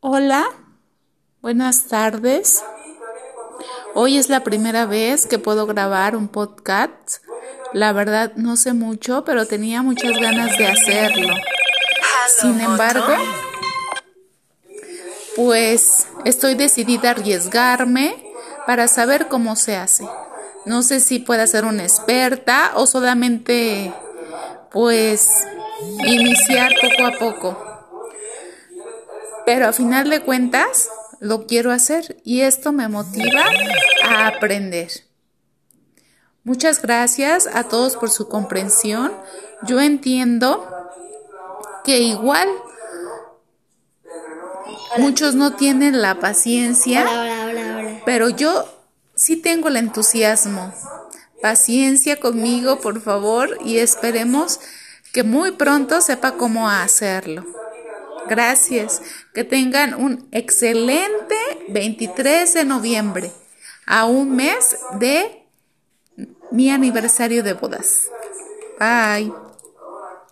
Hola, buenas tardes. Hoy es la primera vez que puedo grabar un podcast. La verdad no sé mucho, pero tenía muchas ganas de hacerlo. Sin embargo, pues estoy decidida a arriesgarme para saber cómo se hace. No sé si pueda ser una experta o solamente pues iniciar poco a poco. Pero a final de cuentas, lo quiero hacer y esto me motiva a aprender. Muchas gracias a todos por su comprensión. Yo entiendo que igual muchos no tienen la paciencia, pero yo sí tengo el entusiasmo. Paciencia conmigo, por favor, y esperemos que muy pronto sepa cómo hacerlo. Gracias. Que tengan un excelente 23 de noviembre, a un mes de mi aniversario de bodas. Bye.